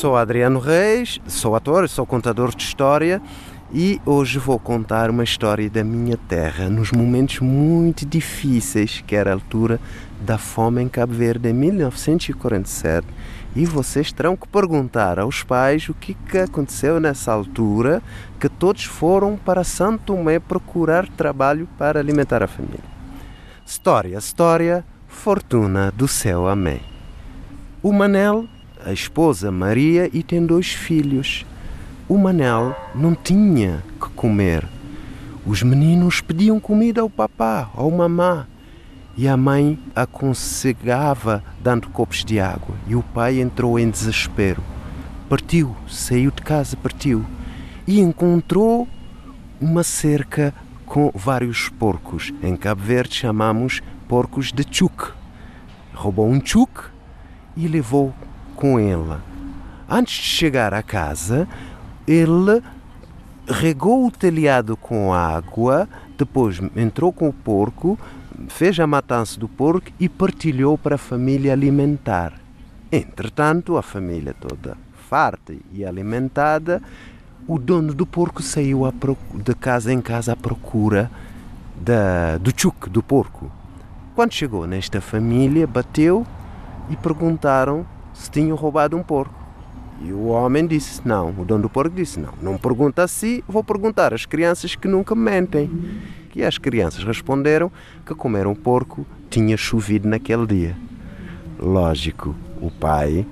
sou Adriano Reis, sou ator, sou contador de história e hoje vou contar uma história da minha terra nos momentos muito difíceis, que era a altura da fome em Cabo Verde em 1947. E vocês terão que perguntar aos pais o que, que aconteceu nessa altura, que todos foram para Santo Tomé procurar trabalho para alimentar a família. História, história, fortuna do céu, amém. O Manel, a esposa Maria, e tem dois filhos o Manel não tinha que comer. Os meninos pediam comida ao papá, ao mamá, e a mãe aconselhava dando copos de água. E o pai entrou em desespero. Partiu, saiu de casa, partiu e encontrou uma cerca com vários porcos. Em Cabo Verde chamamos porcos de chuk. Roubou um chuk e levou com ele. Antes de chegar à casa, ele regou o telhado com água, depois entrou com o porco, fez a matança do porco e partilhou para a família alimentar. Entretanto, a família toda farta e alimentada, o dono do porco saiu de casa em casa à procura da, do chuc, do porco. Quando chegou nesta família, bateu e perguntaram se tinham roubado um porco. E o homem disse: Não. O dono do porco disse: Não. Não pergunta assim, vou perguntar às crianças que nunca mentem. E as crianças responderam que comeram porco tinha chovido naquele dia. Lógico, o pai,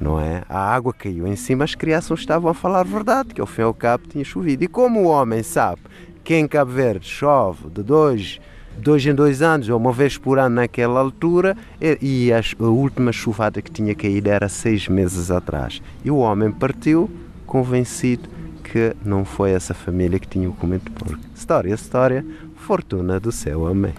não é? A água caiu em cima, as crianças estavam a falar a verdade, que ao fim e ao cabo tinha chovido. E como o homem sabe que em Cabo Verde chove de dois dois em dois anos, ou uma vez por ano naquela altura, e a última chuvada que tinha caído era seis meses atrás. E o homem partiu convencido que não foi essa família que tinha o comento porco. História, história, fortuna do céu, amém.